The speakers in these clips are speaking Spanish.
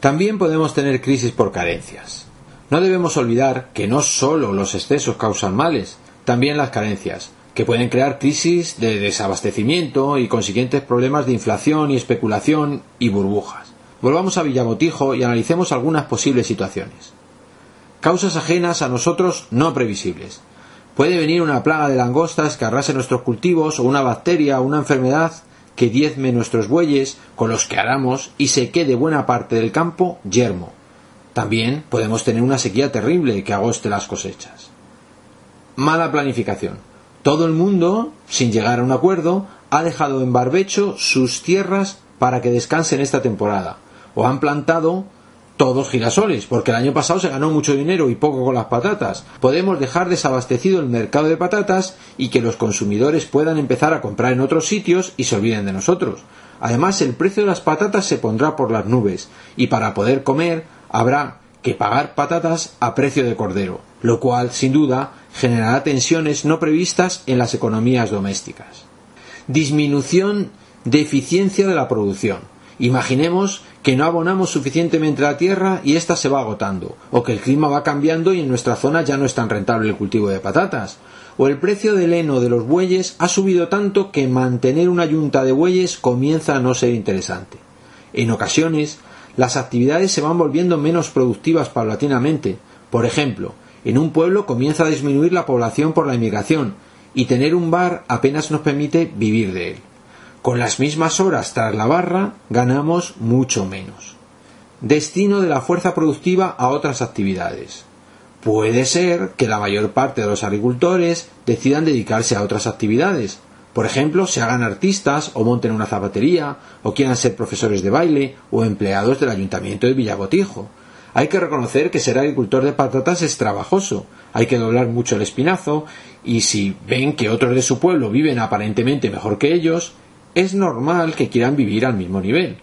también podemos tener crisis por carencias. No debemos olvidar que no solo los excesos causan males, también las carencias, que pueden crear crisis de desabastecimiento y consiguientes problemas de inflación y especulación y burbujas. Volvamos a Villabotijo y analicemos algunas posibles situaciones. Causas ajenas a nosotros no previsibles. Puede venir una plaga de langostas que arrase nuestros cultivos o una bacteria o una enfermedad que diezme nuestros bueyes con los que aramos y se quede buena parte del campo yermo. También podemos tener una sequía terrible que agoste las cosechas. Mala planificación. Todo el mundo, sin llegar a un acuerdo, ha dejado en barbecho sus tierras para que descansen esta temporada, o han plantado todos girasoles, porque el año pasado se ganó mucho dinero y poco con las patatas. Podemos dejar desabastecido el mercado de patatas y que los consumidores puedan empezar a comprar en otros sitios y se olviden de nosotros. Además, el precio de las patatas se pondrá por las nubes y para poder comer habrá que pagar patatas a precio de cordero, lo cual, sin duda, generará tensiones no previstas en las economías domésticas. Disminución de eficiencia de la producción. Imaginemos que no abonamos suficientemente la tierra y ésta se va agotando, o que el clima va cambiando y en nuestra zona ya no es tan rentable el cultivo de patatas, o el precio del heno de los bueyes ha subido tanto que mantener una yunta de bueyes comienza a no ser interesante. En ocasiones, las actividades se van volviendo menos productivas paulatinamente. Por ejemplo, en un pueblo comienza a disminuir la población por la inmigración, y tener un bar apenas nos permite vivir de él. Con las mismas horas tras la barra ganamos mucho menos. Destino de la fuerza productiva a otras actividades. Puede ser que la mayor parte de los agricultores decidan dedicarse a otras actividades. Por ejemplo, se hagan artistas o monten una zapatería o quieran ser profesores de baile o empleados del ayuntamiento de Villagotijo. Hay que reconocer que ser agricultor de patatas es trabajoso, hay que doblar mucho el espinazo y si ven que otros de su pueblo viven aparentemente mejor que ellos, es normal que quieran vivir al mismo nivel.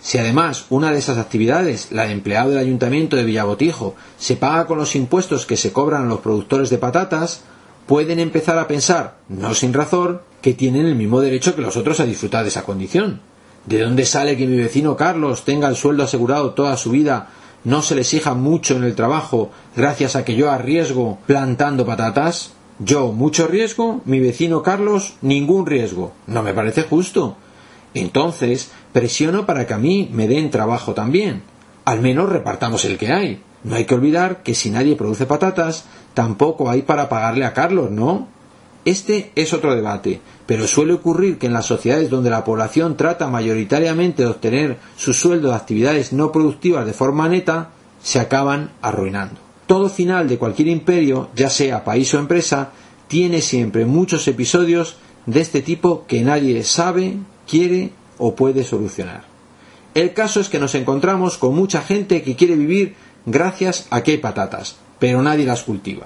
Si además una de esas actividades, la de empleado del ayuntamiento de Villabotijo, se paga con los impuestos que se cobran a los productores de patatas, pueden empezar a pensar, no sin razón, que tienen el mismo derecho que los otros a disfrutar de esa condición. ¿De dónde sale que mi vecino Carlos tenga el sueldo asegurado toda su vida, no se le exija mucho en el trabajo gracias a que yo arriesgo plantando patatas? Yo mucho riesgo, mi vecino Carlos ningún riesgo. No me parece justo. Entonces presiono para que a mí me den trabajo también. Al menos repartamos el que hay. No hay que olvidar que si nadie produce patatas, tampoco hay para pagarle a Carlos, ¿no? Este es otro debate, pero suele ocurrir que en las sociedades donde la población trata mayoritariamente de obtener su sueldo de actividades no productivas de forma neta, se acaban arruinando. Todo final de cualquier imperio, ya sea país o empresa, tiene siempre muchos episodios de este tipo que nadie sabe, quiere o puede solucionar. El caso es que nos encontramos con mucha gente que quiere vivir gracias a que hay patatas, pero nadie las cultiva.